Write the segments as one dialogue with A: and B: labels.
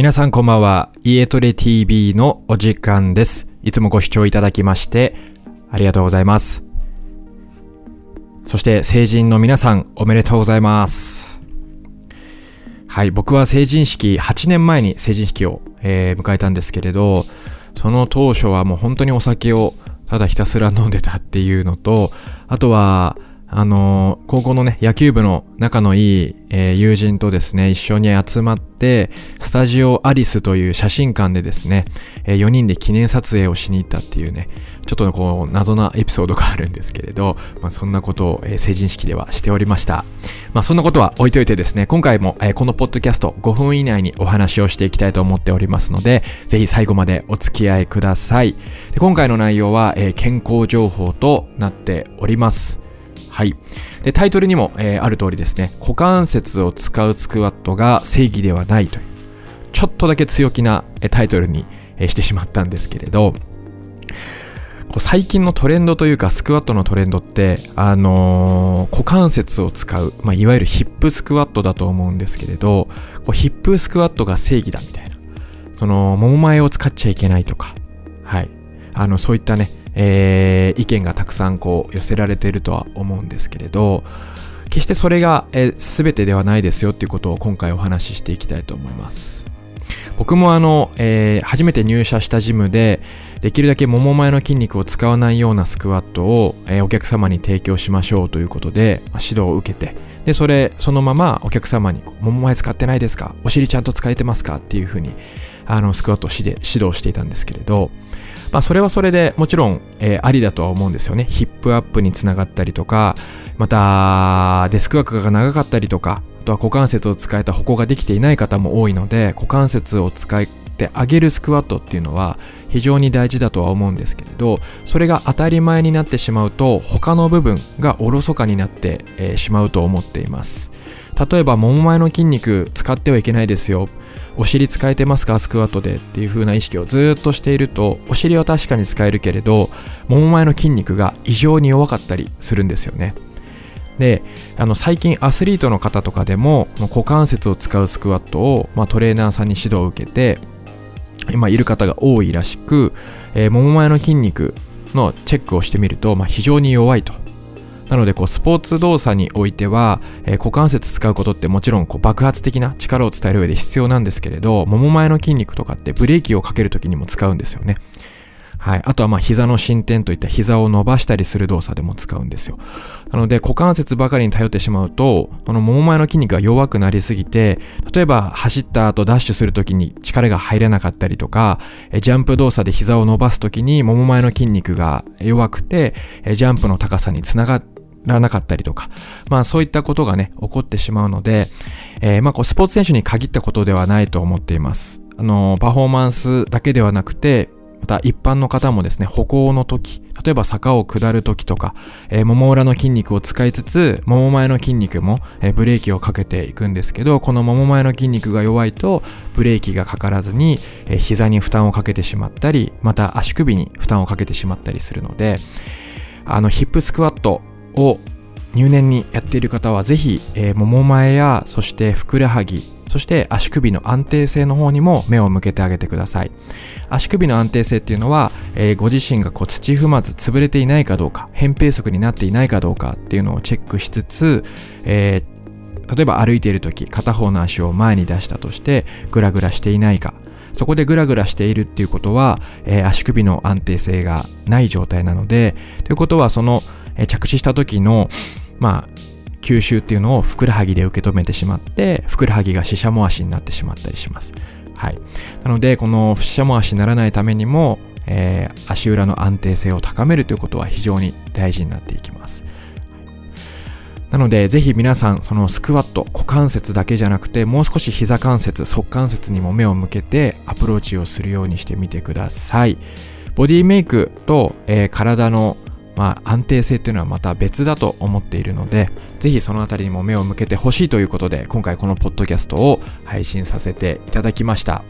A: 皆さんこんばんは。家トレ TV のお時間です。いつもご視聴いただきましてありがとうございます。そして成人の皆さんおめでとうございます。はい、僕は成人式、8年前に成人式を、えー、迎えたんですけれど、その当初はもう本当にお酒をただひたすら飲んでたっていうのと、あとは、あの、高校のね、野球部の仲のいい、えー、友人とですね、一緒に集まって、スタジオアリスという写真館でですね、えー、4人で記念撮影をしに行ったっていうね、ちょっとこう、謎なエピソードがあるんですけれど、まあ、そんなことを、え成人式ではしておりました。まあ、そんなことは置いといてですね、今回も、えこのポッドキャスト5分以内にお話をしていきたいと思っておりますので、ぜひ最後までお付き合いください。で今回の内容は、え健康情報となっております。はい。で、タイトルにも、えー、ある通りですね、股関節を使うスクワットが正義ではないという、ちょっとだけ強気な、えタイトルに、えしてしまったんですけれど、こう最近のトレンドというか、スクワットのトレンドって、あのー、股関節を使う、まあ、いわゆるヒップスクワットだと思うんですけれど、こうヒップスクワットが正義だみたいな。その、もも前を使っちゃいけないとか、はい。あの、そういったね、えー、意見がたくさんこう寄せられているとは思うんですけれど決してそれが、えー、全てではないですよっていうことを今回お話ししていきたいと思います僕もあの、えー、初めて入社したジムでできるだけもも前の筋肉を使わないようなスクワットを、えー、お客様に提供しましょうということで、まあ、指導を受けてでそれそのままお客様に「もも前使ってないですか？お尻ちゃんと使えてますか?」っていうふうにあのスクワットを指導していたんですけれどまあ、それはそれでもちろん、えー、ありだとは思うんですよね。ヒップアップにつながったりとか、また、デスクワークが長かったりとか、あとは股関節を使えた歩行ができていない方も多いので、股関節を使いってあげるスクワットっていうのは非常に大事だとは思うんですけれど、それが当たり前になってしまうと、他の部分がおろそかになって、えー、しまうと思っています。例えば、もも前の筋肉使ってはいけないですよ。お尻使えてますか？スクワットでっていう風な意識をずっとしているとお尻は確かに使えるけれどもも前の筋肉が異常に弱かったりするんですよねであの最近アスリートの方とかでも股関節を使うスクワットを、まあ、トレーナーさんに指導を受けて今いる方が多いらしく、えー、もも前の筋肉のチェックをしてみると、まあ、非常に弱いとなのでこうスポーツ動作においては、えー、股関節使うことってもちろんこう爆発的な力を伝える上で必要なんですけれどもも前の筋肉とかってブレーキをかけるときにも使うんですよね。はい。あとはまあ膝の伸展といった膝を伸ばしたりする動作でも使うんですよ。なので股関節ばかりに頼ってしまうと、このもも前の筋肉が弱くなりすぎて、例えば走った後ダッシュするときに力が入れなかったりとか、ジャンプ動作で膝を伸ばすときにもも前の筋肉が弱くて、ジャンプの高さにつながってらなかったりとか、まあそういったことがね、起こってしまうので、えー、まあこうスポーツ選手に限ったことではないと思っています。あの、パフォーマンスだけではなくて、また一般の方もですね、歩行の時、例えば坂を下る時とか、えー、もも裏の筋肉を使いつつ、もも前の筋肉も、えー、ブレーキをかけていくんですけど、このもも前の筋肉が弱いと、ブレーキがかからずに、えー、膝に負担をかけてしまったり、また足首に負担をかけてしまったりするので、あの、ヒップスクワットを入念にやっている方はぜひ、えー、もも前やそしてふくらはぎそして足首の安定性の方にも目を向けてあげてください。足首の安定性っていうのは、えー、ご自身がこう土踏まず潰れていないかどうか扁平足になっていないかどうかっていうのをチェックしつつ、えー、例えば歩いている時片方の足を前に出したとしてグラグラしていないか。そこでグラグラしているっていうことは、えー、足首の安定性がない状態なのでということはそのえ着地した時の、まあ、吸収っていうのをふくらはぎで受け止めてしまって、ふくらはぎがししゃも足になってしまったりします。はい。なので、このししゃも足にならないためにも、えー、足裏の安定性を高めるということは非常に大事になっていきます。なので、ぜひ皆さん、そのスクワット、股関節だけじゃなくて、もう少し膝関節、側関節にも目を向けてアプローチをするようにしてみてください。ボディメイクと、えー、体のまあ、安定性っていうのはまた別だと思っているので、ぜひそのあたりにも目を向けてほしいということで、今回このポッドキャストを配信させていただきました。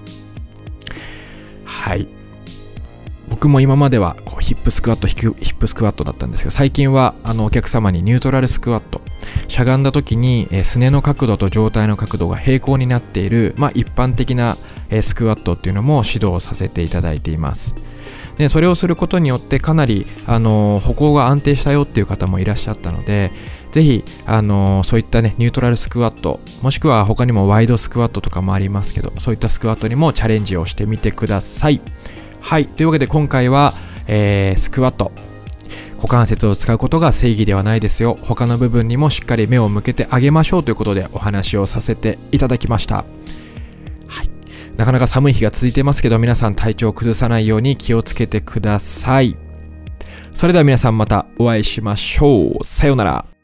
A: はい。僕も今まではこうヒップスクワットヒップスクワットだったんですけど最近はあのお客様にニュートラルスクワットしゃがんだ時に、えー、すねの角度と上体の角度が平行になっている、まあ、一般的な、えー、スクワットっていうのも指導させていただいていますでそれをすることによってかなり、あの歩行が安定したよっていう方もいらっしゃったのでぜひ、あのそういったねニュートラルスクワットもしくは他にもワイドスクワットとかもありますけどそういったスクワットにもチャレンジをしてみてください。はい。というわけで今回は、えー、スクワット。股関節を使うことが正義ではないですよ。他の部分にもしっかり目を向けてあげましょうということでお話をさせていただきました。なかなか寒い日が続いてますけど皆さん体調を崩さないように気をつけてください。それでは皆さんまたお会いしましょう。さようなら。